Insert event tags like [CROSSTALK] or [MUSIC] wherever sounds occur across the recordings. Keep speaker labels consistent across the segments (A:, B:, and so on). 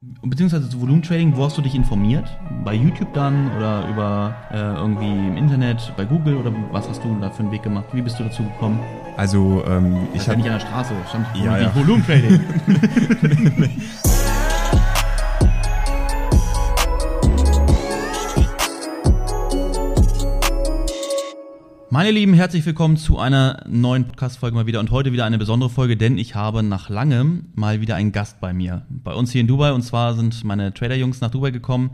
A: Beziehungsweise zu Volumentrading, wo hast du dich informiert? Bei YouTube dann oder über äh, irgendwie im Internet, bei Google oder was hast du da für einen Weg gemacht? Wie bist du dazu gekommen?
B: Also ähm, ich
A: habe nicht an der Straße, stand
B: ja, ja.
A: Volumentrading. [LAUGHS] [LAUGHS] Meine Lieben, herzlich willkommen zu einer neuen Podcast-Folge mal wieder und heute wieder eine besondere Folge, denn ich habe nach langem mal wieder einen Gast bei mir. Bei uns hier in Dubai und zwar sind meine Trader-Jungs nach Dubai gekommen,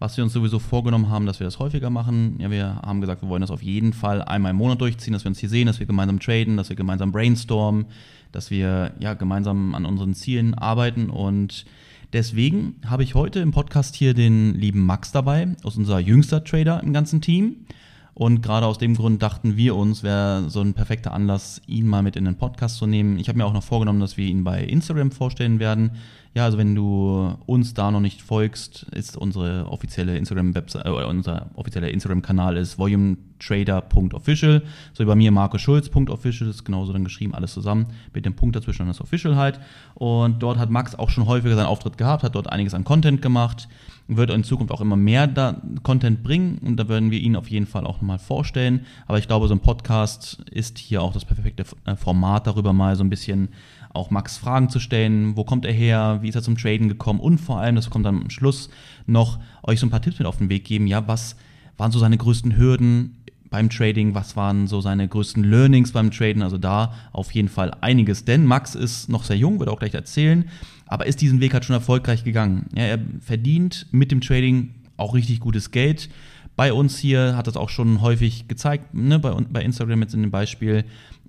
A: was wir uns sowieso vorgenommen haben, dass wir das häufiger machen. Ja, wir haben gesagt, wir wollen das auf jeden Fall einmal im Monat durchziehen, dass wir uns hier sehen, dass wir gemeinsam traden, dass wir gemeinsam brainstormen, dass wir ja gemeinsam an unseren Zielen arbeiten und deswegen habe ich heute im Podcast hier den lieben Max dabei, aus unser jüngster Trader im ganzen Team. Und gerade aus dem Grund dachten wir uns, wäre so ein perfekter Anlass, ihn mal mit in den Podcast zu nehmen. Ich habe mir auch noch vorgenommen, dass wir ihn bei Instagram vorstellen werden. Ja, also wenn du uns da noch nicht folgst, ist unsere offizielle Instagram-Website, äh, unser offizieller Instagram-Kanal ist volumetrader.official. So wie bei mir marcoschulz.official, ist genauso dann geschrieben, alles zusammen, mit dem Punkt dazwischen, das Official halt. Und dort hat Max auch schon häufiger seinen Auftritt gehabt, hat dort einiges an Content gemacht, wird in Zukunft auch immer mehr da Content bringen und da werden wir ihn auf jeden Fall auch nochmal vorstellen. Aber ich glaube, so ein Podcast ist hier auch das perfekte äh, Format darüber mal so ein bisschen auch Max Fragen zu stellen. Wo kommt er her? Wie ist er zum Traden gekommen? Und vor allem, das kommt dann am Schluss noch, euch so ein paar Tipps mit auf den Weg geben. Ja, was waren so seine größten Hürden beim Trading? Was waren so seine größten Learnings beim Traden? Also da auf jeden Fall einiges. Denn Max ist noch sehr jung, wird auch gleich erzählen, aber ist diesen Weg halt schon erfolgreich gegangen. Ja, er verdient mit dem Trading auch richtig gutes Geld bei uns hier, hat das auch schon häufig gezeigt, ne, bei, bei Instagram jetzt in dem Beispiel.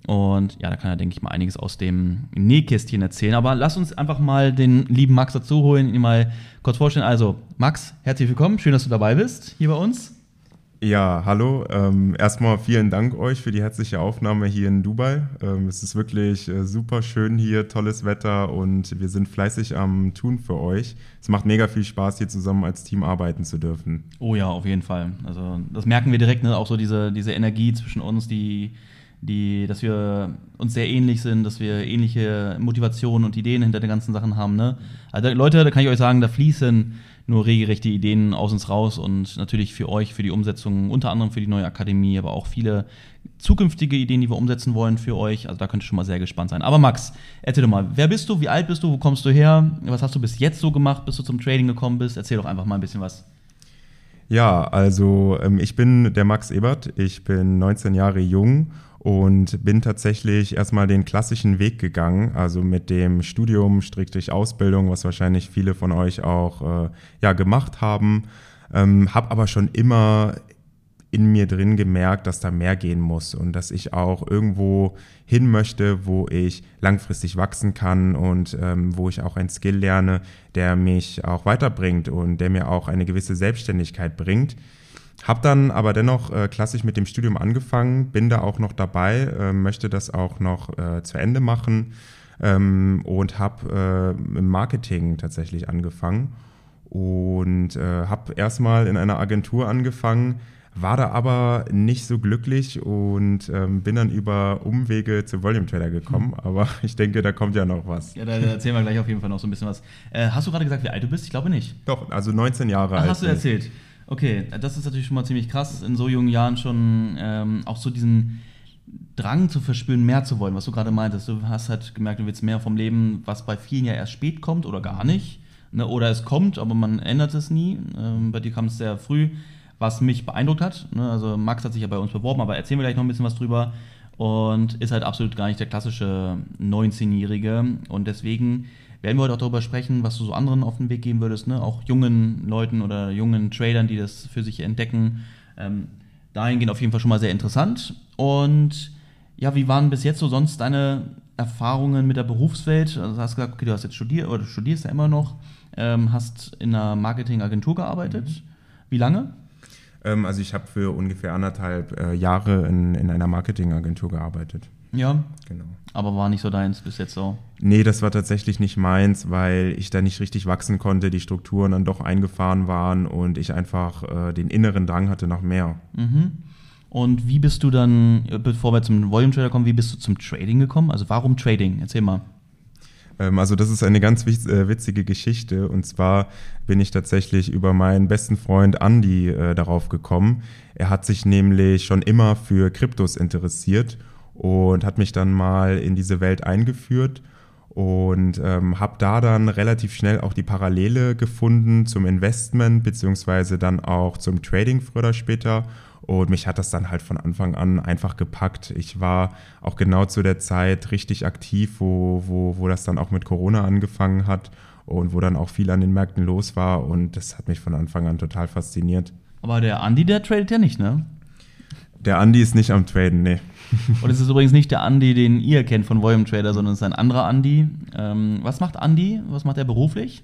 A: Und ja, da kann er, denke ich mal, einiges aus dem Nähkästchen erzählen. Aber lass uns einfach mal den lieben Max dazu holen, ihn mal kurz vorstellen. Also, Max, herzlich willkommen. Schön, dass du dabei bist hier bei uns.
B: Ja, hallo. Ähm, erstmal vielen Dank euch für die herzliche Aufnahme hier in Dubai. Ähm, es ist wirklich äh, super schön hier, tolles Wetter und wir sind fleißig am Tun für euch. Es macht mega viel Spaß, hier zusammen als Team arbeiten zu dürfen.
A: Oh ja, auf jeden Fall. Also das merken wir direkt, ne? auch so diese, diese Energie zwischen uns, die, die, dass wir uns sehr ähnlich sind, dass wir ähnliche Motivationen und Ideen hinter den ganzen Sachen haben. Ne? Also Leute, da kann ich euch sagen, da fließen nur regelrechte Ideen aus uns raus und natürlich für euch, für die Umsetzung, unter anderem für die neue Akademie, aber auch viele zukünftige Ideen, die wir umsetzen wollen für euch. Also da könnt ihr schon mal sehr gespannt sein. Aber Max, erzähl doch mal, wer bist du, wie alt bist du, wo kommst du her, was hast du bis jetzt so gemacht, bis du zum Trading gekommen bist? Erzähl doch einfach mal ein bisschen was.
B: Ja, also ähm, ich bin der Max Ebert, ich bin 19 Jahre jung und bin tatsächlich erstmal den klassischen Weg gegangen, also mit dem Studium, Stricktlich Ausbildung, was wahrscheinlich viele von euch auch äh, ja, gemacht haben. Ähm, habe aber schon immer in mir drin gemerkt, dass da mehr gehen muss und dass ich auch irgendwo hin möchte, wo ich langfristig wachsen kann und ähm, wo ich auch ein Skill lerne, der mich auch weiterbringt und der mir auch eine gewisse Selbstständigkeit bringt. Hab dann aber dennoch äh, klassisch mit dem Studium angefangen, bin da auch noch dabei, äh, möchte das auch noch äh, zu Ende machen ähm, und habe äh, im Marketing tatsächlich angefangen und äh, habe erstmal in einer Agentur angefangen, war da aber nicht so glücklich und ähm, bin dann über Umwege zu Volume Trader gekommen. Mhm. Aber [LAUGHS] ich denke, da kommt ja noch was.
A: Ja, da, da, erzählen wir gleich auf jeden Fall noch so ein bisschen was. Äh, hast du gerade gesagt, wie alt du bist? Ich glaube nicht.
B: Doch, also 19 Jahre Ach, alt.
A: Hast du erzählt? Okay, das ist natürlich schon mal ziemlich krass, in so jungen Jahren schon ähm, auch so diesen Drang zu verspüren, mehr zu wollen, was du gerade meintest. Du hast halt gemerkt, du willst mehr vom Leben, was bei vielen ja erst spät kommt oder gar nicht. Ne? Oder es kommt, aber man ändert es nie. Ähm, bei dir kam es sehr früh, was mich beeindruckt hat. Ne? Also Max hat sich ja bei uns beworben, aber erzählen wir gleich noch ein bisschen was drüber. Und ist halt absolut gar nicht der klassische 19-Jährige. Und deswegen werden wir heute auch darüber sprechen, was du so anderen auf den Weg geben würdest, ne? auch jungen Leuten oder jungen Tradern, die das für sich entdecken. Ähm, dahingehend auf jeden Fall schon mal sehr interessant. Und ja, wie waren bis jetzt so sonst deine Erfahrungen mit der Berufswelt? Also du hast gesagt, okay, du hast jetzt studiert oder du studierst ja immer noch, ähm, hast in einer Marketingagentur gearbeitet. Mhm. Wie lange?
B: Ähm, also ich habe für ungefähr anderthalb äh, Jahre in, in einer Marketingagentur gearbeitet.
A: Ja. Genau. Aber war nicht so deins bis jetzt so?
B: Nee, das war tatsächlich nicht meins, weil ich da nicht richtig wachsen konnte, die Strukturen dann doch eingefahren waren und ich einfach äh, den inneren Drang hatte nach mehr.
A: Mhm. Und wie bist du dann, bevor wir zum Volume Trader kommen, wie bist du zum Trading gekommen? Also warum Trading? Erzähl mal.
B: Ähm, also das ist eine ganz äh, witzige Geschichte. Und zwar bin ich tatsächlich über meinen besten Freund Andy äh, darauf gekommen. Er hat sich nämlich schon immer für Kryptos interessiert und hat mich dann mal in diese Welt eingeführt und ähm, habe da dann relativ schnell auch die Parallele gefunden zum Investment beziehungsweise dann auch zum Trading früher oder später und mich hat das dann halt von Anfang an einfach gepackt. Ich war auch genau zu der Zeit richtig aktiv, wo, wo, wo das dann auch mit Corona angefangen hat und wo dann auch viel an den Märkten los war. Und das hat mich von Anfang an total fasziniert.
A: Aber der Andi, der tradet ja nicht, ne?
B: Der Andi ist nicht am Traden, nee.
A: Und es ist übrigens nicht der Andi, den ihr kennt von Volume Trader, sondern es ist ein anderer Andi. Ähm, was macht Andi? Was macht er beruflich?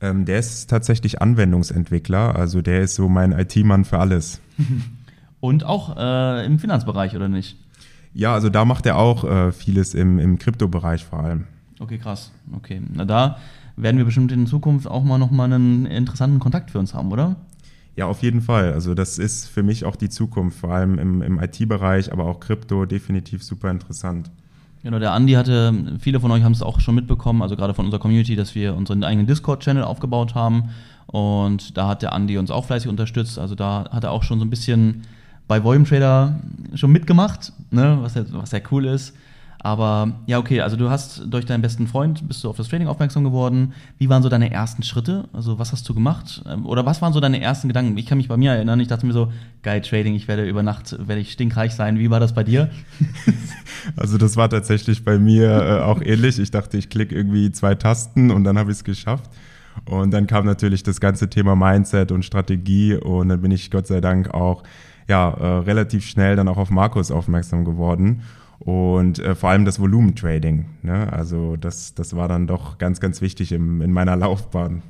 B: Ähm, der ist tatsächlich Anwendungsentwickler, also der ist so mein IT-Mann für alles. [LAUGHS]
A: Und auch äh, im Finanzbereich, oder nicht?
B: Ja, also da macht er auch äh, vieles im, im Kryptobereich vor allem.
A: Okay, krass. Okay. Na, da werden wir bestimmt in Zukunft auch mal nochmal einen interessanten Kontakt für uns haben, oder?
B: Ja, auf jeden Fall. Also das ist für mich auch die Zukunft, vor allem im, im IT-Bereich, aber auch Krypto definitiv super interessant.
A: Genau, der Andi hatte, viele von euch haben es auch schon mitbekommen, also gerade von unserer Community, dass wir unseren eigenen Discord-Channel aufgebaut haben. Und da hat der Andi uns auch fleißig unterstützt. Also da hat er auch schon so ein bisschen bei Volume Trader schon mitgemacht, ne? was, was ja cool ist. Aber ja, okay, also du hast durch deinen besten Freund bist du auf das Trading aufmerksam geworden. Wie waren so deine ersten Schritte? Also was hast du gemacht? Ähm, oder was waren so deine ersten Gedanken? Ich kann mich bei mir erinnern, ich dachte mir so, geil, Trading, ich werde über Nacht, werde ich stinkreich sein. Wie war das bei dir? [LAUGHS]
B: Also das war tatsächlich bei mir äh, auch ähnlich. Ich dachte, ich klicke irgendwie zwei Tasten und dann habe ich es geschafft. Und dann kam natürlich das ganze Thema Mindset und Strategie und dann bin ich Gott sei Dank auch ja, äh, relativ schnell dann auch auf Markus aufmerksam geworden. Und äh, vor allem das Volumentrading. Ne? Also das, das war dann doch ganz, ganz wichtig im, in meiner Laufbahn.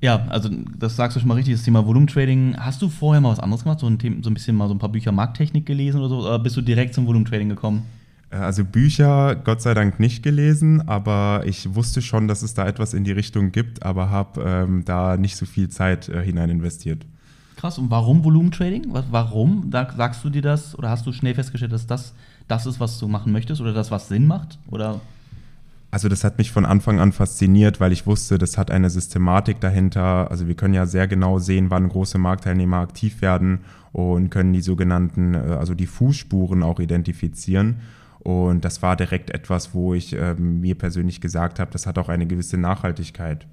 A: Ja, also das sagst du schon mal richtig, das Thema Volumentrading. Hast du vorher mal was anderes gemacht, so ein, so ein bisschen mal so ein paar Bücher Markttechnik gelesen oder so, oder bist du direkt zum Volumentrading gekommen?
B: Äh, also Bücher Gott sei Dank nicht gelesen, aber ich wusste schon, dass es da etwas in die Richtung gibt, aber habe ähm, da nicht so viel Zeit äh, hinein investiert.
A: Krass, und warum Volumentrading? Warum? Da sagst du dir das oder hast du schnell festgestellt, dass das das ist, was du machen möchtest oder das, was Sinn macht? Oder?
B: Also das hat mich von Anfang an fasziniert, weil ich wusste, das hat eine Systematik dahinter. Also wir können ja sehr genau sehen, wann große Marktteilnehmer aktiv werden und können die sogenannten, äh, also die Fußspuren auch identifizieren. Und das war direkt etwas, wo ich äh, mir persönlich gesagt habe, das hat auch eine gewisse Nachhaltigkeit.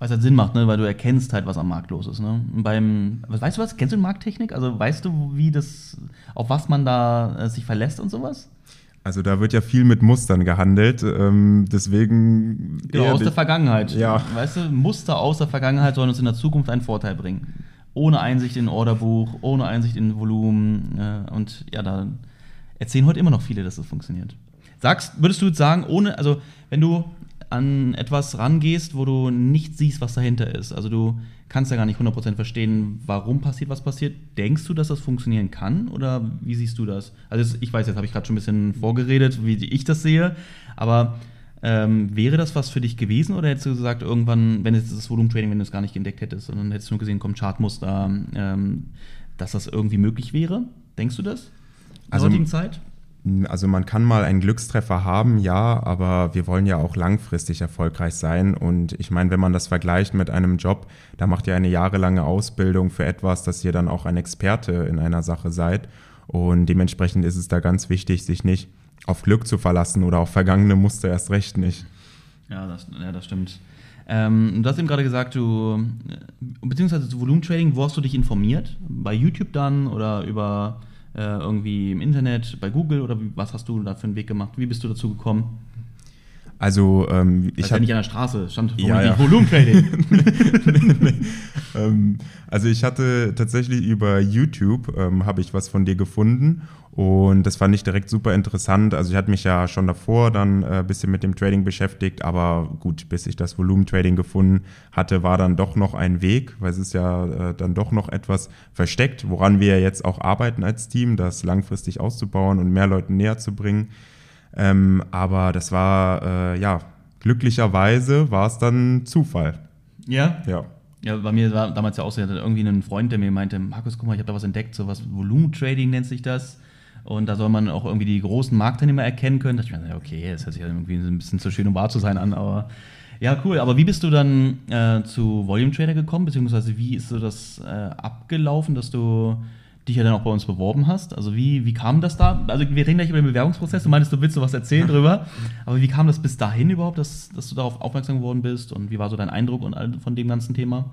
A: Weil es halt Sinn macht, ne? weil du erkennst halt, was am Markt los ist. Ne? Beim, weißt du was? Kennst du Markttechnik? Also weißt du, wie das, auf was man da äh, sich verlässt und sowas?
B: Also da wird ja viel mit Mustern gehandelt, ähm, deswegen.
A: Genau, aus der Vergangenheit.
B: Ja.
A: Weißt du, Muster aus der Vergangenheit sollen uns in der Zukunft einen Vorteil bringen. Ohne Einsicht in Orderbuch, ohne Einsicht in Volumen. Äh, und ja, da erzählen heute immer noch viele, dass das funktioniert. Sagst, würdest du jetzt sagen, ohne, also wenn du an etwas rangehst, wo du nicht siehst, was dahinter ist. Also du kannst ja gar nicht 100% verstehen, warum passiert, was passiert. Denkst du, dass das funktionieren kann oder wie siehst du das? Also ich weiß, jetzt habe ich gerade schon ein bisschen vorgeredet, wie ich das sehe, aber ähm, wäre das was für dich gewesen oder hättest du gesagt, irgendwann, wenn es das Volumetrading, wenn du es gar nicht entdeckt hättest, sondern hättest du nur gesehen, kommt Chartmuster, ähm, dass das irgendwie möglich wäre? Denkst du das? In
B: der also, heutigen Zeit? Also man kann mal einen Glückstreffer haben, ja, aber wir wollen ja auch langfristig erfolgreich sein. Und ich meine, wenn man das vergleicht mit einem Job, da macht ihr eine jahrelange Ausbildung für etwas, dass ihr dann auch ein Experte in einer Sache seid. Und dementsprechend ist es da ganz wichtig, sich nicht auf Glück zu verlassen oder auf vergangene Muster erst recht nicht.
A: Ja, das, ja, das stimmt. Ähm, du hast eben gerade gesagt, du, beziehungsweise zu Volumentrading, wo hast du dich informiert? Bei YouTube dann oder über äh, irgendwie im Internet, bei Google oder was hast du da für einen Weg gemacht? Wie bist du dazu gekommen?
B: Also ähm, ich
A: habe ja nicht an der Straße, stand
B: ja, ja. Volumentrading. [LAUGHS] ähm, also ich hatte tatsächlich über YouTube ähm, habe ich was von dir gefunden und das fand ich direkt super interessant. Also ich hatte mich ja schon davor dann ein äh, bisschen mit dem Trading beschäftigt, aber gut, bis ich das Volumentrading gefunden hatte, war dann doch noch ein Weg, weil es ist ja äh, dann doch noch etwas versteckt, woran wir jetzt auch arbeiten als Team, das langfristig auszubauen und mehr Leuten näher zu bringen. Ähm, aber das war, äh, ja, glücklicherweise war es dann Zufall.
A: Ja?
B: Ja.
A: Ja, bei mir war damals ja auch so, ich hatte irgendwie einen Freund, der mir meinte, Markus, guck mal, ich habe da was entdeckt, so was Volumetrading nennt sich das. Und da soll man auch irgendwie die großen Marktteilnehmer erkennen können. Da dachte ich mir, okay, das hört sich irgendwie ein bisschen zu schön, um wahr zu sein an, aber ja, cool. Aber wie bist du dann äh, zu Volume Trader gekommen, beziehungsweise wie ist so das äh, abgelaufen, dass du dich ja dann auch bei uns beworben hast? Also wie, wie kam das da? Also wir reden gleich über den Bewerbungsprozess. Du meinst, du willst so was erzählen [LAUGHS] drüber. Aber wie kam das bis dahin überhaupt, dass, dass du darauf aufmerksam geworden bist? Und wie war so dein Eindruck und von dem ganzen Thema?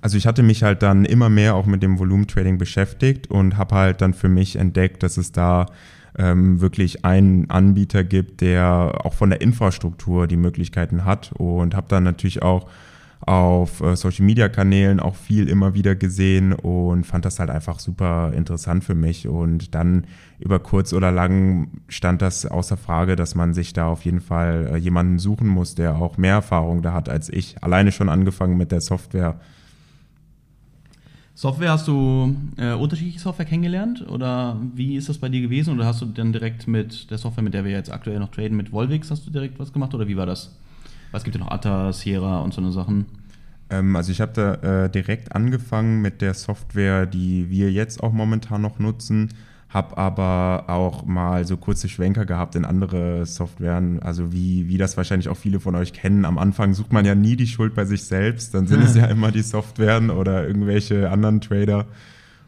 B: Also ich hatte mich halt dann immer mehr auch mit dem Volumentrading beschäftigt und habe halt dann für mich entdeckt, dass es da ähm, wirklich einen Anbieter gibt, der auch von der Infrastruktur die Möglichkeiten hat und habe dann natürlich auch auf äh, Social Media Kanälen auch viel immer wieder gesehen und fand das halt einfach super interessant für mich. Und dann über kurz oder lang stand das außer Frage, dass man sich da auf jeden Fall äh, jemanden suchen muss, der auch mehr Erfahrung da hat als ich. Alleine schon angefangen mit der Software.
A: Software hast du äh, unterschiedliche Software kennengelernt oder wie ist das bei dir gewesen? Oder hast du dann direkt mit der Software, mit der wir jetzt aktuell noch traden, mit Volvix, hast du direkt was gemacht oder wie war das? Was gibt ja noch Atta, Sierra und so eine Sachen?
B: Ähm, also ich habe da äh, direkt angefangen mit der Software, die wir jetzt auch momentan noch nutzen habe aber auch mal so kurze Schwenker gehabt in andere Softwaren, also wie, wie das wahrscheinlich auch viele von euch kennen. Am Anfang sucht man ja nie die Schuld bei sich selbst, dann sind es [LAUGHS] ja immer die Softwaren oder irgendwelche anderen Trader.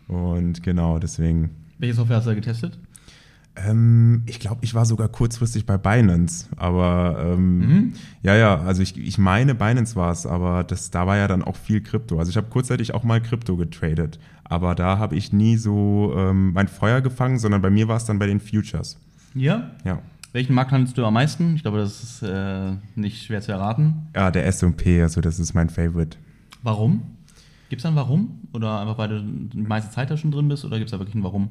B: Und genau, deswegen.
A: Welche Software hast du da getestet?
B: Ähm, ich glaube, ich war sogar kurzfristig bei Binance, aber ähm, mhm. ja, ja, also ich, ich meine, Binance war es, aber das, da war ja dann auch viel Krypto. Also ich habe kurzzeitig auch mal Krypto getradet, aber da habe ich nie so ähm, mein Feuer gefangen, sondern bei mir war es dann bei den Futures.
A: Ja? Ja. Welchen Markt handelst du am meisten? Ich glaube, das ist äh, nicht schwer zu erraten.
B: Ja, der S&P, also das ist mein Favorite.
A: Warum? Gibt es da ein Warum? Oder einfach, weil du die meiste Zeit da schon drin bist? Oder gibt es da wirklich ein Warum?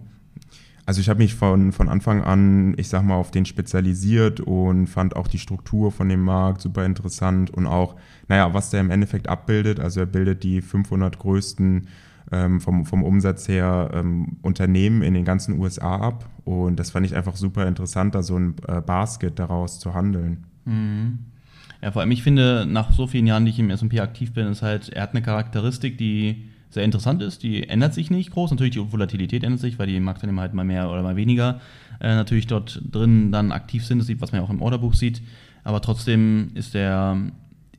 B: Also ich habe mich von, von Anfang an, ich sag mal, auf den spezialisiert und fand auch die Struktur von dem Markt super interessant und auch, naja, was der im Endeffekt abbildet. Also er bildet die 500 größten ähm, vom, vom Umsatz her ähm, Unternehmen in den ganzen USA ab und das fand ich einfach super interessant, da so ein äh, Basket daraus zu handeln.
A: Mhm. Ja, vor allem, ich finde, nach so vielen Jahren, die ich im S&P aktiv bin, ist halt, er hat eine Charakteristik, die sehr interessant ist. Die ändert sich nicht groß. Natürlich die Volatilität ändert sich, weil die Marktteilnehmer halt mal mehr oder mal weniger äh, natürlich dort drin dann aktiv sind. Das sieht, was man ja auch im Orderbuch sieht. Aber trotzdem ist der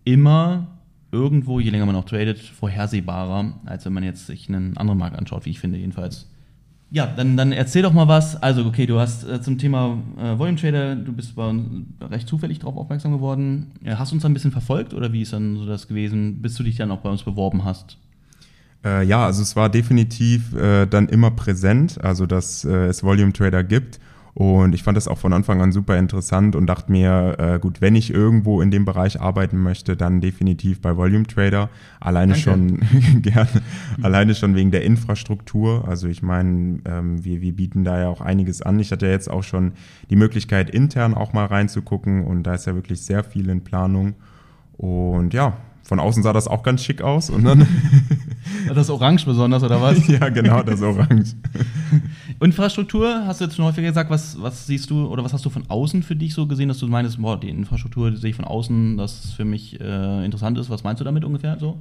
A: immer irgendwo, je länger man auch tradet, vorhersehbarer, als wenn man jetzt sich einen anderen Markt anschaut, wie ich finde jedenfalls. Ja, dann, dann erzähl doch mal was. Also, okay, du hast äh, zum Thema äh, Volume Trader, du bist bei uns recht zufällig darauf aufmerksam geworden. Hast du uns ein bisschen verfolgt oder wie ist dann so das gewesen, bis du dich dann auch bei uns beworben hast?
B: Äh, ja, also es war definitiv äh, dann immer präsent, also dass äh, es Volume Trader gibt. Und ich fand das auch von Anfang an super interessant und dachte mir, äh, gut, wenn ich irgendwo in dem Bereich arbeiten möchte, dann definitiv bei Volume Trader. Alleine Danke. schon [LAUGHS] gerne, alleine schon wegen der Infrastruktur. Also ich meine, ähm, wir, wir bieten da ja auch einiges an. Ich hatte ja jetzt auch schon die Möglichkeit, intern auch mal reinzugucken und da ist ja wirklich sehr viel in Planung. Und ja, von außen sah das auch ganz schick aus und dann. [LAUGHS]
A: das Orange besonders, oder was? [LAUGHS]
B: ja, genau, das Orange.
A: Infrastruktur, hast du jetzt schon häufiger gesagt, was, was siehst du oder was hast du von außen für dich so gesehen, dass du meinst, boah, die Infrastruktur die sehe ich von außen, dass für mich äh, interessant ist. Was meinst du damit ungefähr so?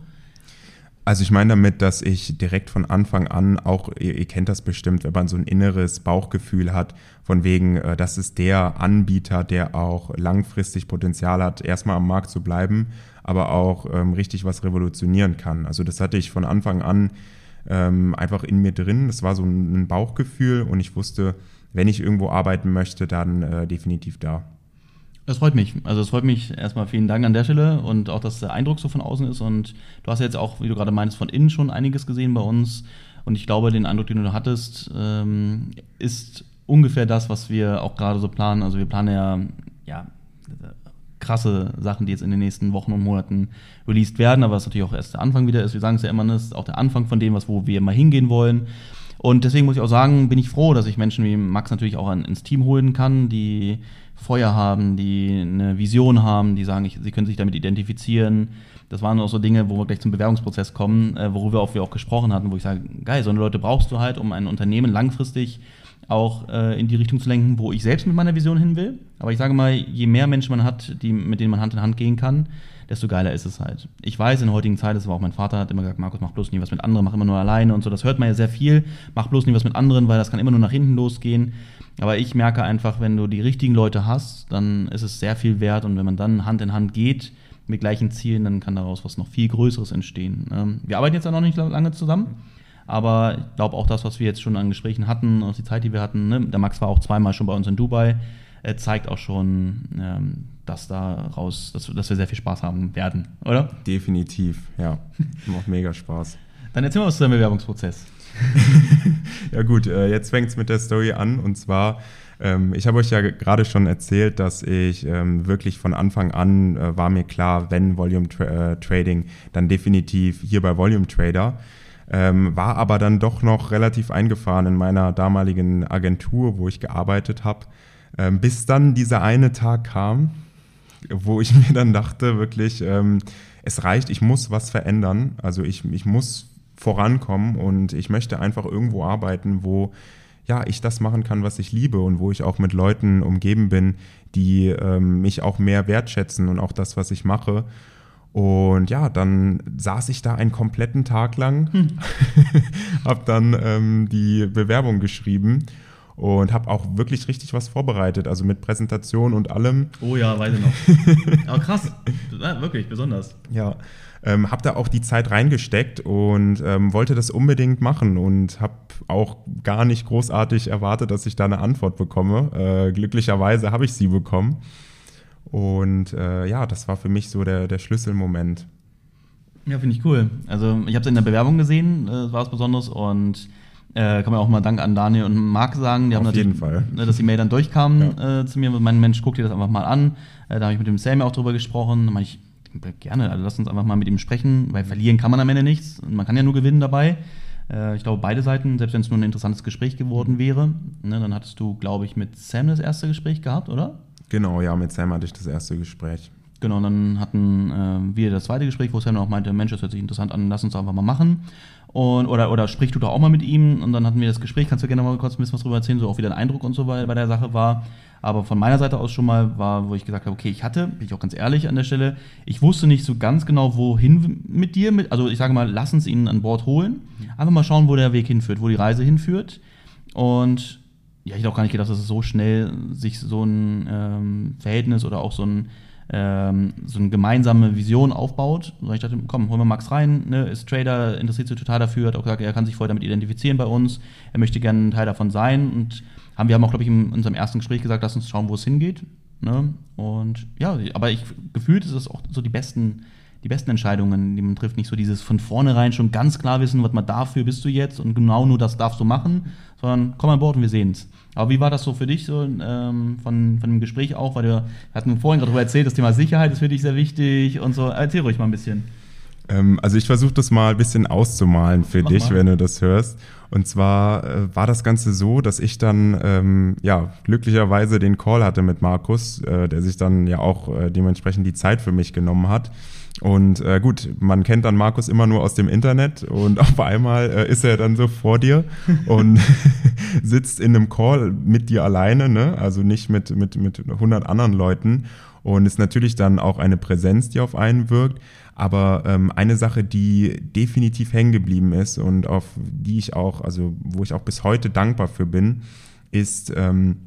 B: Also ich meine damit, dass ich direkt von Anfang an auch, ihr, ihr, kennt das bestimmt, wenn man so ein inneres Bauchgefühl hat, von wegen, äh, das ist der Anbieter, der auch langfristig Potenzial hat, erstmal am Markt zu bleiben, aber auch ähm, richtig was revolutionieren kann. Also das hatte ich von Anfang an ähm, einfach in mir drin. Das war so ein Bauchgefühl und ich wusste, wenn ich irgendwo arbeiten möchte, dann äh, definitiv da.
A: Das freut mich. Also es freut mich erstmal vielen Dank an der Stelle und auch, dass der Eindruck so von außen ist. Und du hast jetzt auch, wie du gerade meinst, von innen schon einiges gesehen bei uns. Und ich glaube, den Eindruck, den du hattest, ähm, ist ungefähr das, was wir auch gerade so planen. Also wir planen ja, ja krasse Sachen, die jetzt in den nächsten Wochen und Monaten released werden, aber was natürlich auch erst der Anfang wieder ist. Wir sagen es ja immer, das ist auch der Anfang von dem, was, wo wir mal hingehen wollen. Und deswegen muss ich auch sagen, bin ich froh, dass ich Menschen wie Max natürlich auch ins Team holen kann, die Feuer haben, die eine Vision haben, die sagen, ich, sie können sich damit identifizieren. Das waren auch so Dinge, wo wir gleich zum Bewerbungsprozess kommen, äh, worüber auch wir auch gesprochen hatten, wo ich sage, geil, so eine Leute brauchst du halt, um ein Unternehmen langfristig auch äh, in die Richtung zu lenken, wo ich selbst mit meiner Vision hin will. Aber ich sage mal, je mehr Menschen man hat, die, mit denen man Hand in Hand gehen kann, desto geiler ist es halt. Ich weiß, in der heutigen Zeit, das war auch mein Vater, hat immer gesagt, Markus, mach bloß nie was mit anderen, mach immer nur alleine und so. Das hört man ja sehr viel. Mach bloß nie was mit anderen, weil das kann immer nur nach hinten losgehen. Aber ich merke einfach, wenn du die richtigen Leute hast, dann ist es sehr viel wert. Und wenn man dann Hand in Hand geht mit gleichen Zielen, dann kann daraus was noch viel Größeres entstehen. Ähm, wir arbeiten jetzt ja noch nicht lange zusammen. Aber ich glaube auch das, was wir jetzt schon an Gesprächen hatten, auch die Zeit, die wir hatten, ne? der Max war auch zweimal schon bei uns in Dubai, äh, zeigt auch schon, ähm, dass daraus, dass, dass wir sehr viel Spaß haben werden, oder?
B: Definitiv, ja. Macht [LAUGHS] mega Spaß.
A: Dann erzähl mal was zu deinem Bewerbungsprozess. [LAUGHS]
B: ja gut, äh, jetzt fängt es mit der Story an und zwar, ähm, ich habe euch ja gerade schon erzählt, dass ich ähm, wirklich von Anfang an äh, war mir klar, wenn Volume Tra äh, Trading, dann definitiv hier bei Volume Trader. Ähm, war aber dann doch noch relativ eingefahren in meiner damaligen Agentur, wo ich gearbeitet habe, ähm, bis dann dieser eine Tag kam, wo ich [LAUGHS] mir dann dachte, wirklich, ähm, es reicht, ich muss was verändern. Also ich, ich muss vorankommen und ich möchte einfach irgendwo arbeiten, wo ja, ich das machen kann, was ich liebe und wo ich auch mit Leuten umgeben bin, die ähm, mich auch mehr wertschätzen und auch das, was ich mache. Und ja, dann saß ich da einen kompletten Tag lang, hm. [LAUGHS] habe dann ähm, die Bewerbung geschrieben und habe auch wirklich richtig was vorbereitet, also mit Präsentation und allem.
A: Oh ja, weiß ich noch. [LAUGHS] Aber krass, ja, wirklich besonders.
B: Ja, ähm, habe da auch die Zeit reingesteckt und ähm, wollte das unbedingt machen und habe auch gar nicht großartig erwartet, dass ich da eine Antwort bekomme. Äh, glücklicherweise habe ich sie bekommen. Und äh, ja, das war für mich so der, der Schlüsselmoment.
A: Ja, finde ich cool. Also ich habe es in der Bewerbung gesehen, äh, war es besonders und äh, kann man auch mal Dank an Daniel und Marc sagen. Die
B: Auf
A: haben
B: jeden Fall.
A: Ne, dass die Mail dann durchkam ja. äh, zu mir. Mein Mensch, guck dir das einfach mal an. Äh, da habe ich mit dem Sam auch drüber gesprochen. Da meine ich, gerne, also lass uns einfach mal mit ihm sprechen, weil verlieren kann man am Ende nichts. Man kann ja nur gewinnen dabei. Äh, ich glaube, beide Seiten, selbst wenn es nur ein interessantes Gespräch geworden wäre, ne, dann hattest du, glaube ich, mit Sam das erste Gespräch gehabt, oder?
B: Genau, ja, mit Sam hatte ich das erste Gespräch.
A: Genau, und dann hatten äh, wir das zweite Gespräch, wo Sam dann auch meinte, Mensch, das hört sich interessant an, lass uns einfach mal machen. Und, oder, oder sprich du doch auch mal mit ihm. Und dann hatten wir das Gespräch, kannst du gerne mal kurz ein bisschen was drüber erzählen, so auch wie dein Eindruck und so bei, bei der Sache war. Aber von meiner Seite aus schon mal war, wo ich gesagt habe, okay, ich hatte, bin ich auch ganz ehrlich an der Stelle, ich wusste nicht so ganz genau, wohin mit dir, mit, also ich sage mal, lass uns ihn an Bord holen. Einfach mal schauen, wo der Weg hinführt, wo die Reise hinführt. Und ja, ich hätte auch gar nicht gedacht, dass es so schnell sich so ein ähm, Verhältnis oder auch so ein ähm, so eine gemeinsame Vision aufbaut. Und ich dachte, komm, holen wir Max rein, ne, ist Trader, interessiert sich total dafür, hat auch gesagt, er kann sich voll damit identifizieren bei uns, er möchte gerne ein Teil davon sein und haben wir haben auch, glaube ich, in unserem ersten Gespräch gesagt, lass uns schauen, wo es hingeht. Ne? Und ja, aber ich gefühlt ist es auch so die besten die besten Entscheidungen, die man trifft. Nicht so dieses von vornherein schon ganz klar wissen, was man dafür bist du jetzt und genau nur das darfst du machen, sondern komm an Bord und wir sehen es. Aber wie war das so für dich so ähm, von, von dem Gespräch auch? Weil wir hatten vorhin gerade darüber erzählt, das Thema Sicherheit ist für dich sehr wichtig und so. Erzähl ruhig mal ein bisschen.
B: Ähm, also ich versuche das mal ein bisschen auszumalen für Mach dich, mal. wenn du das hörst. Und zwar äh, war das Ganze so, dass ich dann ähm, ja glücklicherweise den Call hatte mit Markus, äh, der sich dann ja auch äh, dementsprechend die Zeit für mich genommen hat. Und äh, gut, man kennt dann Markus immer nur aus dem Internet und [LAUGHS] auf einmal äh, ist er dann so vor dir und [LAUGHS] sitzt in einem Call mit dir alleine, ne? also nicht mit, mit, mit 100 anderen Leuten und ist natürlich dann auch eine Präsenz, die auf einen wirkt. Aber ähm, eine Sache, die definitiv hängen geblieben ist und auf die ich auch, also wo ich auch bis heute dankbar für bin, ist, ähm,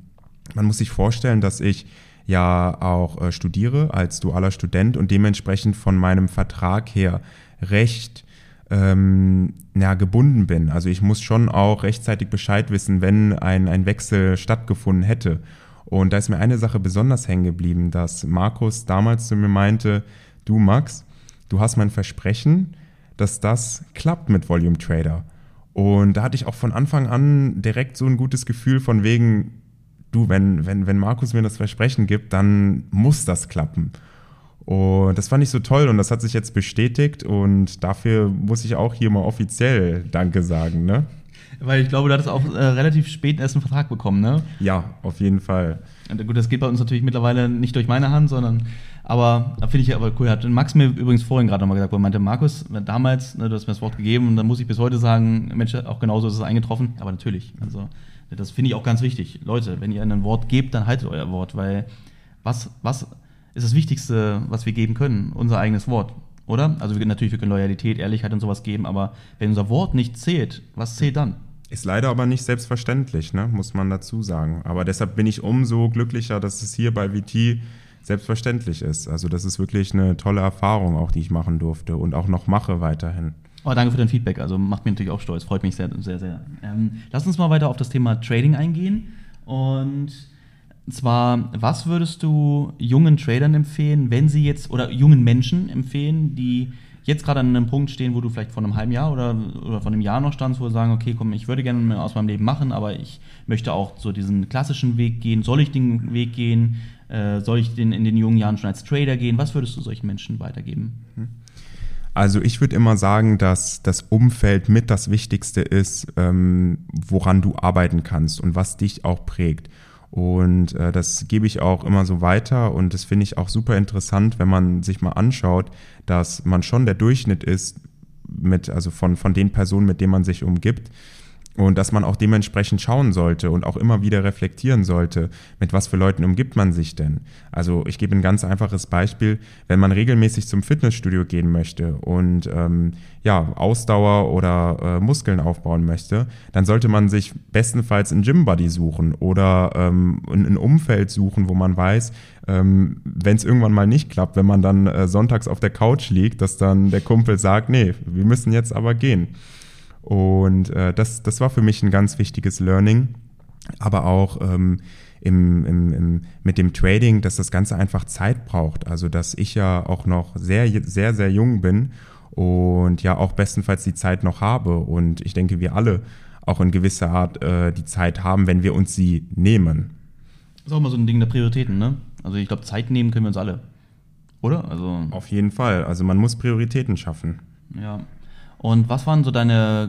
B: man muss sich vorstellen, dass ich ja auch äh, studiere als dualer Student und dementsprechend von meinem Vertrag her recht ähm, ja, gebunden bin. Also ich muss schon auch rechtzeitig Bescheid wissen, wenn ein, ein Wechsel stattgefunden hätte. Und da ist mir eine Sache besonders hängen geblieben, dass Markus damals zu mir meinte, du Max, du hast mein Versprechen, dass das klappt mit Volume Trader. Und da hatte ich auch von Anfang an direkt so ein gutes Gefühl von wegen, du, wenn, wenn, wenn Markus mir das Versprechen gibt, dann muss das klappen. Und das fand ich so toll und das hat sich jetzt bestätigt und dafür muss ich auch hier mal offiziell Danke sagen, ne?
A: Weil ich glaube, du hattest auch äh, relativ spät erst einen Vertrag bekommen, ne?
B: Ja, auf jeden Fall.
A: Und gut, das geht bei uns natürlich mittlerweile nicht durch meine Hand, sondern aber finde ich ja aber cool. Hat Max mir übrigens vorhin gerade nochmal gesagt, wo er meinte, Markus, damals, ne, du hast mir das Wort gegeben und dann muss ich bis heute sagen, Mensch, auch genauso ist es eingetroffen. Aber natürlich, also das finde ich auch ganz wichtig. Leute, wenn ihr ein Wort gebt, dann haltet euer Wort, weil was, was ist das Wichtigste, was wir geben können, unser eigenes Wort, oder? Also wir, natürlich, wir können Loyalität, Ehrlichkeit und sowas geben, aber wenn unser Wort nicht zählt, was zählt dann?
B: Ist leider aber nicht selbstverständlich, ne? muss man dazu sagen. Aber deshalb bin ich umso glücklicher, dass es hier bei VT selbstverständlich ist. Also das ist wirklich eine tolle Erfahrung auch, die ich machen durfte und auch noch mache weiterhin.
A: Oh, danke für dein Feedback. Also macht mich natürlich auch stolz. Freut mich sehr, sehr, sehr. Ähm, lass uns mal weiter auf das Thema Trading eingehen. Und zwar, was würdest du jungen Tradern empfehlen, wenn sie jetzt, oder jungen Menschen empfehlen, die jetzt gerade an einem Punkt stehen, wo du vielleicht vor einem halben Jahr oder, oder vor einem Jahr noch standst, wo du sagen, okay, komm, ich würde gerne mehr aus meinem Leben machen, aber ich möchte auch so diesen klassischen Weg gehen. Soll ich den Weg gehen? Äh, soll ich den in den jungen Jahren schon als Trader gehen? Was würdest du solchen Menschen weitergeben?
B: Also ich würde immer sagen, dass das Umfeld mit das Wichtigste ist, ähm, woran du arbeiten kannst und was dich auch prägt. Und äh, das gebe ich auch immer so weiter und das finde ich auch super interessant, wenn man sich mal anschaut, dass man schon der Durchschnitt ist mit, also von, von den Personen, mit denen man sich umgibt. Und dass man auch dementsprechend schauen sollte und auch immer wieder reflektieren sollte, mit was für Leuten umgibt man sich denn. Also ich gebe ein ganz einfaches Beispiel, wenn man regelmäßig zum Fitnessstudio gehen möchte und ähm, ja, Ausdauer oder äh, Muskeln aufbauen möchte, dann sollte man sich bestenfalls einen Gym-Buddy suchen oder ähm, ein Umfeld suchen, wo man weiß, ähm, wenn es irgendwann mal nicht klappt, wenn man dann äh, sonntags auf der Couch liegt, dass dann der Kumpel sagt, nee, wir müssen jetzt aber gehen. Und äh, das, das war für mich ein ganz wichtiges Learning. Aber auch ähm, im, im, im, mit dem Trading, dass das Ganze einfach Zeit braucht. Also dass ich ja auch noch sehr, sehr, sehr jung bin und ja auch bestenfalls die Zeit noch habe. Und ich denke, wir alle auch in gewisser Art äh, die Zeit haben, wenn wir uns sie nehmen.
A: Das ist auch immer so ein Ding der Prioritäten, ne? Also ich glaube, Zeit nehmen können wir uns alle. Oder?
B: Also Auf jeden Fall. Also man muss Prioritäten schaffen.
A: Ja. Und was waren so deine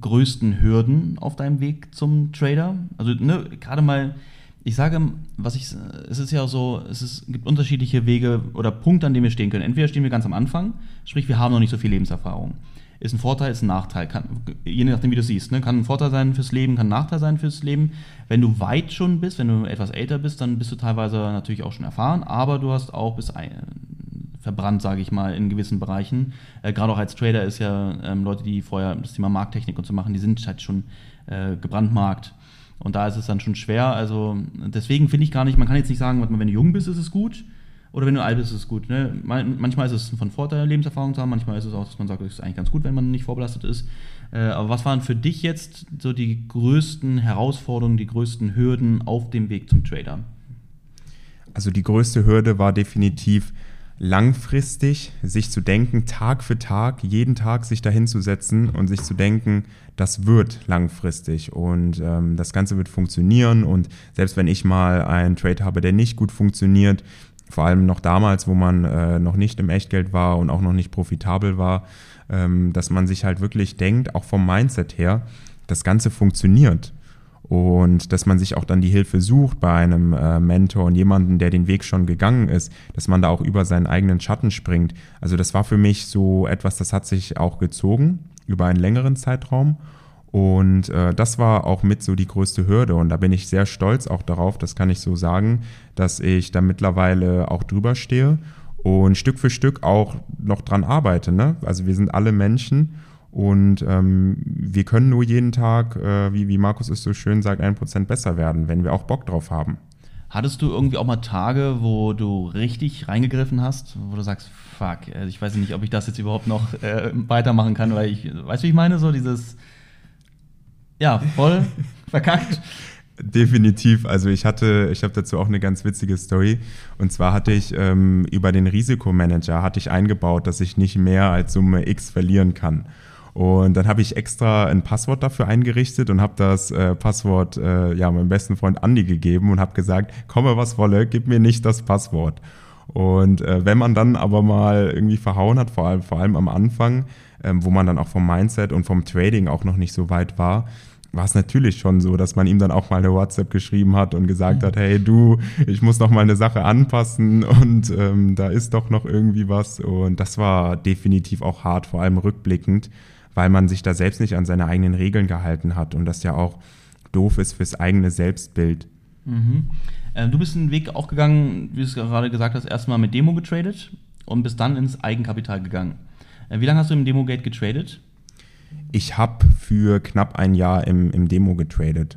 A: größten Hürden auf deinem Weg zum Trader? Also ne, gerade mal, ich sage, was ich, es ist ja auch so, es ist, gibt unterschiedliche Wege oder Punkte, an denen wir stehen können. Entweder stehen wir ganz am Anfang, sprich wir haben noch nicht so viel Lebenserfahrung. Ist ein Vorteil, ist ein Nachteil. Kann, je nachdem, wie du siehst. Ne? Kann ein Vorteil sein fürs Leben, kann ein Nachteil sein fürs Leben. Wenn du weit schon bist, wenn du etwas älter bist, dann bist du teilweise natürlich auch schon erfahren, aber du hast auch bis ein, verbrannt, sage ich mal, in gewissen Bereichen. Äh, Gerade auch als Trader ist ja ähm, Leute, die vorher das Thema Markttechnik und so machen, die sind halt schon äh, gebrandmarkt. Und da ist es dann schon schwer. Also deswegen finde ich gar nicht, man kann jetzt nicht sagen, wenn du jung bist, ist es gut. Oder wenn du alt bist, ist es gut. Ne? Manchmal ist es von Vorteil, Lebenserfahrung zu haben. Manchmal ist es auch, dass man sagt, es ist eigentlich ganz gut, wenn man nicht vorbelastet ist. Äh, aber was waren für dich jetzt so die größten Herausforderungen, die größten Hürden auf dem Weg zum Trader?
B: Also die größte Hürde war definitiv langfristig sich zu denken, Tag für Tag, jeden Tag sich dahin zu setzen und sich zu denken, das wird langfristig und ähm, das Ganze wird funktionieren und selbst wenn ich mal einen Trade habe, der nicht gut funktioniert, vor allem noch damals, wo man äh, noch nicht im Echtgeld war und auch noch nicht profitabel war, ähm, dass man sich halt wirklich denkt, auch vom Mindset her, das Ganze funktioniert und dass man sich auch dann die Hilfe sucht bei einem äh, Mentor und jemanden, der den Weg schon gegangen ist, dass man da auch über seinen eigenen Schatten springt. Also das war für mich so etwas, das hat sich auch gezogen über einen längeren Zeitraum und äh, das war auch mit so die größte Hürde und da bin ich sehr stolz auch darauf, das kann ich so sagen, dass ich da mittlerweile auch drüber stehe und Stück für Stück auch noch dran arbeite. Ne? Also wir sind alle Menschen und ähm, wir können nur jeden Tag, äh, wie, wie Markus es so schön sagt, ein Prozent besser werden, wenn wir auch Bock drauf haben.
A: Hattest du irgendwie auch mal Tage, wo du richtig reingegriffen hast, wo du sagst, fuck, also ich weiß nicht, ob ich das jetzt überhaupt noch äh, weitermachen kann, weil ich, weißt du, wie ich meine, so dieses, ja, voll [LAUGHS] verkackt.
B: Definitiv. Also ich hatte, ich habe dazu auch eine ganz witzige Story. Und zwar hatte ich ähm, über den Risikomanager hatte ich eingebaut, dass ich nicht mehr als Summe X verlieren kann. Und dann habe ich extra ein Passwort dafür eingerichtet und habe das äh, Passwort äh, ja meinem besten Freund Andy gegeben und habe gesagt, komme was wolle, gib mir nicht das Passwort. Und äh, wenn man dann aber mal irgendwie verhauen hat, vor allem, vor allem am Anfang, ähm, wo man dann auch vom Mindset und vom Trading auch noch nicht so weit war, war es natürlich schon so, dass man ihm dann auch mal eine WhatsApp geschrieben hat und gesagt hat, hey du, ich muss noch mal eine Sache anpassen und ähm, da ist doch noch irgendwie was. Und das war definitiv auch hart, vor allem rückblickend weil man sich da selbst nicht an seine eigenen Regeln gehalten hat und das ja auch doof ist fürs eigene Selbstbild.
A: Mhm. Äh, du bist einen Weg auch gegangen, wie du es gerade gesagt hast, erstmal mit Demo getradet und bist dann ins Eigenkapital gegangen. Äh, wie lange hast du im Demogate getradet?
B: Ich habe für knapp ein Jahr im, im Demo getradet.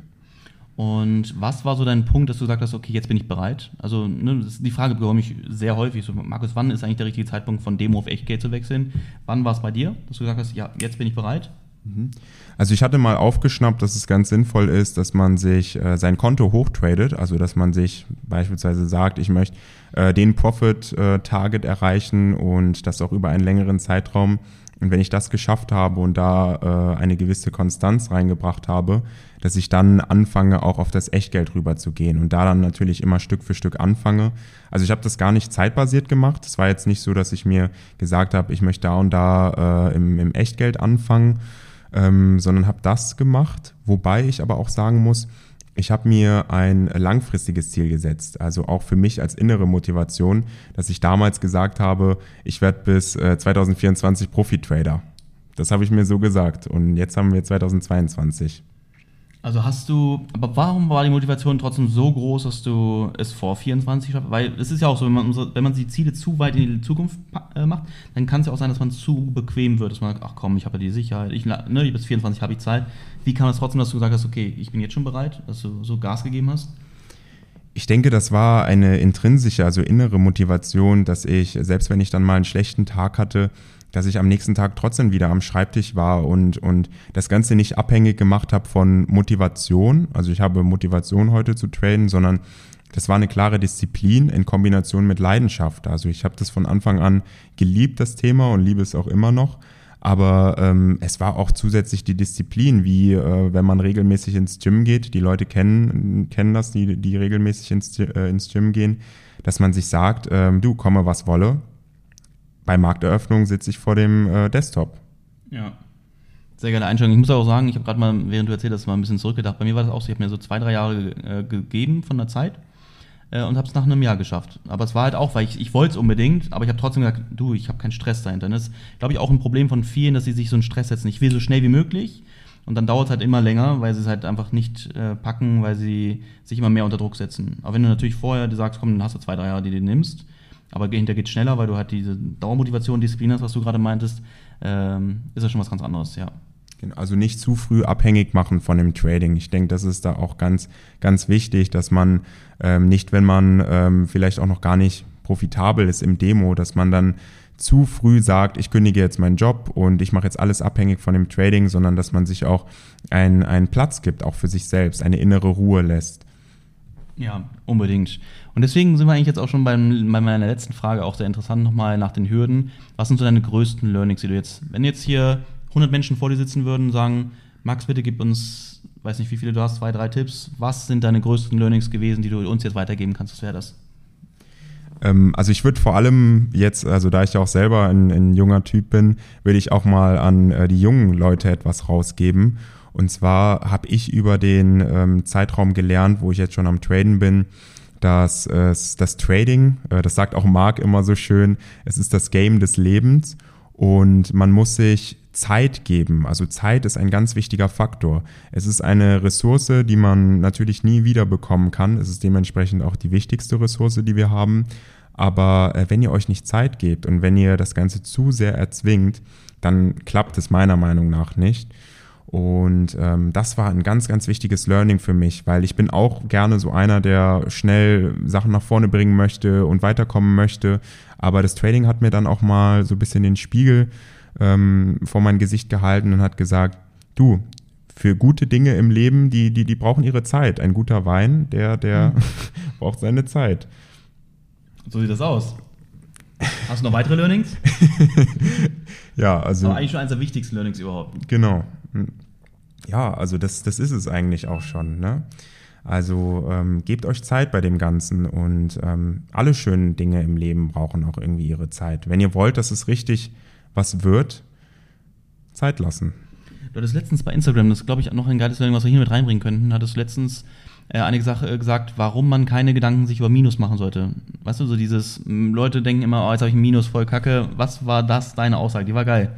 A: Und was war so dein Punkt, dass du gesagt hast, okay, jetzt bin ich bereit? Also, ne, die Frage bekomme ich sehr häufig. So, Markus, wann ist eigentlich der richtige Zeitpunkt, von Demo auf Echtgeld zu wechseln? Wann war es bei dir, dass du gesagt hast, ja, jetzt bin ich bereit?
B: Mhm. Also ich hatte mal aufgeschnappt, dass es ganz sinnvoll ist, dass man sich äh, sein Konto hochtradet, also dass man sich beispielsweise sagt, ich möchte äh, den Profit-Target äh, erreichen und das auch über einen längeren Zeitraum. Und wenn ich das geschafft habe und da äh, eine gewisse Konstanz reingebracht habe, dass ich dann anfange, auch auf das Echtgeld rüber zu gehen und da dann natürlich immer Stück für Stück anfange. Also ich habe das gar nicht zeitbasiert gemacht. Es war jetzt nicht so, dass ich mir gesagt habe, ich möchte da und da äh, im, im Echtgeld anfangen, ähm, sondern habe das gemacht, wobei ich aber auch sagen muss, ich habe mir ein langfristiges Ziel gesetzt, also auch für mich als innere Motivation, dass ich damals gesagt habe, ich werde bis äh, 2024 Profi-Trader. Das habe ich mir so gesagt und jetzt haben wir 2022.
A: Also hast du, aber warum war die Motivation trotzdem so groß, dass du es vor 24 schaffst? Weil es ist ja auch so, wenn man, wenn man die Ziele zu weit in die Zukunft äh, macht, dann kann es ja auch sein, dass man zu bequem wird, dass man sagt, ach komm, ich habe ja die Sicherheit, ich, ne, bis 24 habe ich Zeit. Wie kam es trotzdem, dass du gesagt hast, okay, ich bin jetzt schon bereit, dass du so Gas gegeben hast?
B: Ich denke, das war eine intrinsische, also innere Motivation, dass ich, selbst wenn ich dann mal einen schlechten Tag hatte, dass ich am nächsten Tag trotzdem wieder am Schreibtisch war und, und das Ganze nicht abhängig gemacht habe von Motivation. Also ich habe Motivation heute zu traden, sondern das war eine klare Disziplin in Kombination mit Leidenschaft. Also ich habe das von Anfang an geliebt, das Thema, und liebe es auch immer noch. Aber ähm, es war auch zusätzlich die Disziplin, wie äh, wenn man regelmäßig ins Gym geht. Die Leute kennen, kennen das, die, die regelmäßig ins, äh, ins Gym gehen, dass man sich sagt, ähm, du komme was wolle, bei Markteröffnung sitze ich vor dem äh, Desktop.
A: Ja. Sehr geile Einstellung. Ich muss auch sagen, ich habe gerade mal, während du erzählt hast, mal ein bisschen zurückgedacht. Bei mir war das auch so, ich habe mir so zwei, drei Jahre äh, gegeben von der Zeit äh, und habe es nach einem Jahr geschafft. Aber es war halt auch, weil ich, ich wollte es unbedingt, aber ich habe trotzdem gesagt, du, ich habe keinen Stress dahinter. Das ist, glaube ich, auch ein Problem von vielen, dass sie sich so einen Stress setzen. Ich will so schnell wie möglich und dann dauert es halt immer länger, weil sie es halt einfach nicht äh, packen, weil sie sich immer mehr unter Druck setzen. Aber wenn du natürlich vorher sagst, komm, dann hast du zwei, drei Jahre, die du nimmst, aber dahinter geht schneller, weil du halt diese Dauermotivation, Disziplin hast, was du gerade meintest, ähm, ist das schon was ganz anderes, ja.
B: Also nicht zu früh abhängig machen von dem Trading. Ich denke, das ist da auch ganz, ganz wichtig, dass man ähm, nicht, wenn man ähm, vielleicht auch noch gar nicht profitabel ist im Demo, dass man dann zu früh sagt, ich kündige jetzt meinen Job und ich mache jetzt alles abhängig von dem Trading, sondern dass man sich auch einen, einen Platz gibt, auch für sich selbst, eine innere Ruhe lässt.
A: Ja, unbedingt. Und deswegen sind wir eigentlich jetzt auch schon beim, bei meiner letzten Frage auch sehr interessant nochmal nach den Hürden. Was sind so deine größten Learnings, die du jetzt, wenn jetzt hier 100 Menschen vor dir sitzen würden und sagen, Max, bitte gib uns, weiß nicht, wie viele du hast, zwei, drei Tipps. Was sind deine größten Learnings gewesen, die du uns jetzt weitergeben kannst? Was wäre das?
B: Ähm, also ich würde vor allem jetzt, also da ich ja auch selber ein, ein junger Typ bin, würde ich auch mal an äh, die jungen Leute etwas rausgeben. Und zwar habe ich über den ähm, Zeitraum gelernt, wo ich jetzt schon am Traden bin, dass äh, das Trading, äh, das sagt auch Marc immer so schön, es ist das Game des Lebens und man muss sich Zeit geben. Also Zeit ist ein ganz wichtiger Faktor. Es ist eine Ressource, die man natürlich nie wieder bekommen kann. Es ist dementsprechend auch die wichtigste Ressource, die wir haben. Aber äh, wenn ihr euch nicht Zeit gebt und wenn ihr das Ganze zu sehr erzwingt, dann klappt es meiner Meinung nach nicht. Und ähm, das war ein ganz, ganz wichtiges Learning für mich, weil ich bin auch gerne so einer, der schnell Sachen nach vorne bringen möchte und weiterkommen möchte. Aber das Trading hat mir dann auch mal so ein bisschen den Spiegel ähm, vor mein Gesicht gehalten und hat gesagt, du, für gute Dinge im Leben, die, die, die brauchen ihre Zeit. Ein guter Wein, der, der mhm. [LAUGHS] braucht seine Zeit.
A: So sieht das aus. Hast du noch weitere Learnings? [LAUGHS]
B: ja, also.
A: Aber eigentlich schon eines der wichtigsten Learnings überhaupt.
B: Genau. Ja, also das, das ist es eigentlich auch schon. Ne? Also ähm, gebt euch Zeit bei dem Ganzen und ähm, alle schönen Dinge im Leben brauchen auch irgendwie ihre Zeit. Wenn ihr wollt, dass es richtig was wird, Zeit lassen.
A: Du hattest letztens bei Instagram, das ist glaube ich noch ein geiles Learning, was wir hier mit reinbringen könnten, hattest du letztens äh, eine Sache äh, gesagt, warum man keine Gedanken sich über Minus machen sollte. Weißt du, so dieses, Leute denken immer, oh, jetzt habe ich ein Minus, voll kacke. Was war das, deine Aussage? Die war geil.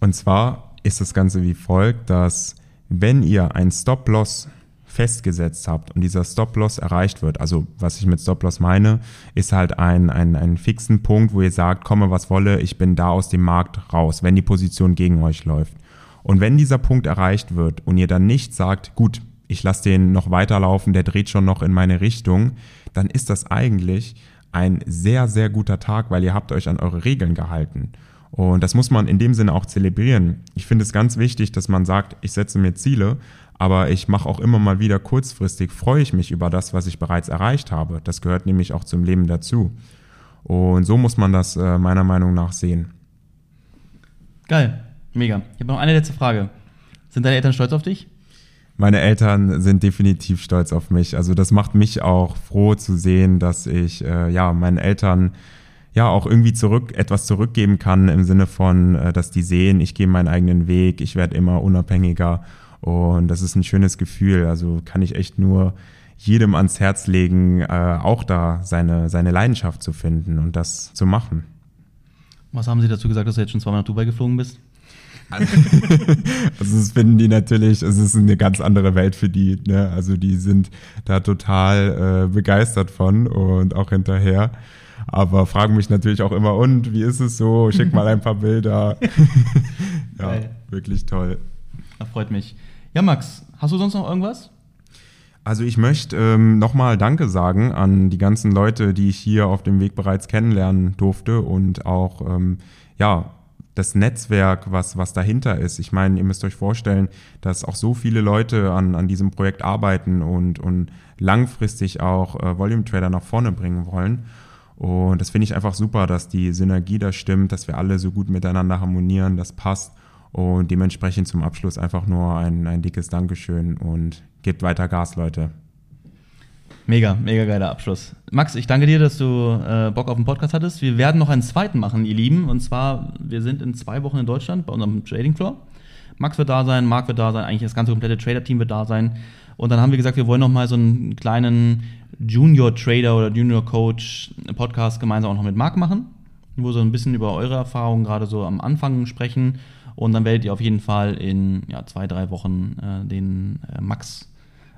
B: Und zwar ist das Ganze wie folgt, dass wenn ihr ein Stop-Loss festgesetzt habt und dieser Stop-Loss erreicht wird, also was ich mit Stop-Loss meine, ist halt ein, ein, ein fixen Punkt, wo ihr sagt, komme was wolle, ich bin da aus dem Markt raus, wenn die Position gegen euch läuft. Und wenn dieser Punkt erreicht wird und ihr dann nicht sagt, gut, ich lasse den noch weiterlaufen, der dreht schon noch in meine Richtung, dann ist das eigentlich ein sehr, sehr guter Tag, weil ihr habt euch an eure Regeln gehalten. Und das muss man in dem Sinne auch zelebrieren. Ich finde es ganz wichtig, dass man sagt, ich setze mir Ziele, aber ich mache auch immer mal wieder kurzfristig, freue ich mich über das, was ich bereits erreicht habe. Das gehört nämlich auch zum Leben dazu. Und so muss man das äh, meiner Meinung nach sehen.
A: Geil, mega. Ich habe noch eine letzte Frage. Sind deine Eltern stolz auf dich?
B: Meine Eltern sind definitiv stolz auf mich. Also das macht mich auch froh zu sehen, dass ich äh, ja meinen Eltern ja auch irgendwie zurück etwas zurückgeben kann im Sinne von, äh, dass die sehen, ich gehe meinen eigenen Weg, ich werde immer unabhängiger und das ist ein schönes Gefühl. Also kann ich echt nur jedem ans Herz legen, äh, auch da seine, seine Leidenschaft zu finden und das zu machen.
A: Was haben Sie dazu gesagt, dass du jetzt schon zweimal nach Dubai geflogen bist? [LAUGHS]
B: also das finden die natürlich, es ist eine ganz andere Welt für die. Ne? Also die sind da total äh, begeistert von und auch hinterher. Aber fragen mich natürlich auch immer, und wie ist es so? Schick mal ein paar Bilder. [LAUGHS] [LAUGHS] ja, Geil. wirklich toll.
A: Das freut mich. Ja, Max, hast du sonst noch irgendwas?
B: Also ich möchte ähm, nochmal Danke sagen an die ganzen Leute, die ich hier auf dem Weg bereits kennenlernen durfte und auch ähm, ja das Netzwerk, was, was dahinter ist. Ich meine, ihr müsst euch vorstellen, dass auch so viele Leute an, an diesem Projekt arbeiten und, und langfristig auch äh, Volume Trader nach vorne bringen wollen. Und das finde ich einfach super, dass die Synergie da stimmt, dass wir alle so gut miteinander harmonieren, das passt. Und dementsprechend zum Abschluss einfach nur ein, ein dickes Dankeschön und gebt weiter Gas, Leute.
A: Mega, mega geiler Abschluss. Max, ich danke dir, dass du äh, Bock auf den Podcast hattest. Wir werden noch einen zweiten machen, ihr Lieben. Und zwar, wir sind in zwei Wochen in Deutschland bei unserem Trading Floor. Max wird da sein, Marc wird da sein, eigentlich das ganze komplette Trader-Team wird da sein. Und dann haben wir gesagt, wir wollen noch mal so einen kleinen Junior Trader oder Junior Coach Podcast gemeinsam auch noch mit Marc machen, wo wir so ein bisschen über eure Erfahrungen gerade so am Anfang sprechen und dann werdet ihr auf jeden Fall in ja, zwei, drei Wochen äh, den äh, Max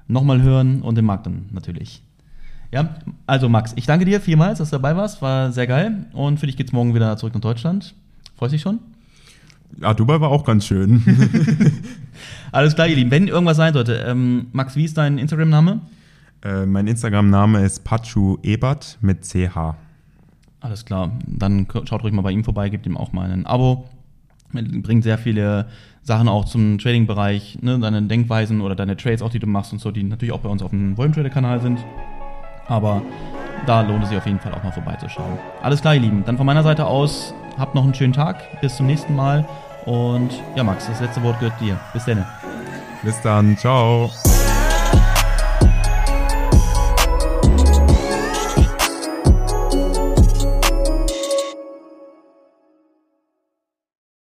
A: nochmal hören und den Marc dann natürlich. Ja, also Max, ich danke dir vielmals, dass du dabei warst. War sehr geil. Und für dich geht es morgen wieder zurück nach Deutschland. Freust dich schon?
B: Ja, Dubai war auch ganz schön. [LAUGHS]
A: Alles klar, ihr Lieben. Wenn irgendwas sein sollte, ähm, Max, wie ist dein Instagram-Name?
B: Äh, mein Instagram-Name ist Pachu Ebert mit CH.
A: Alles klar. Dann schaut ruhig mal bei ihm vorbei, gebt ihm auch mal ein Abo bringt sehr viele Sachen auch zum Trading-Bereich, ne, deine Denkweisen oder deine Trades auch, die du machst und so, die natürlich auch bei uns auf dem Volume Trader-Kanal sind. Aber da lohnt es sich auf jeden Fall auch mal vorbeizuschauen. Alles klar, ihr Lieben. Dann von meiner Seite aus, habt noch einen schönen Tag. Bis zum nächsten Mal. Und ja, Max, das letzte Wort gehört dir. Bis dann.
B: Bis dann. Ciao.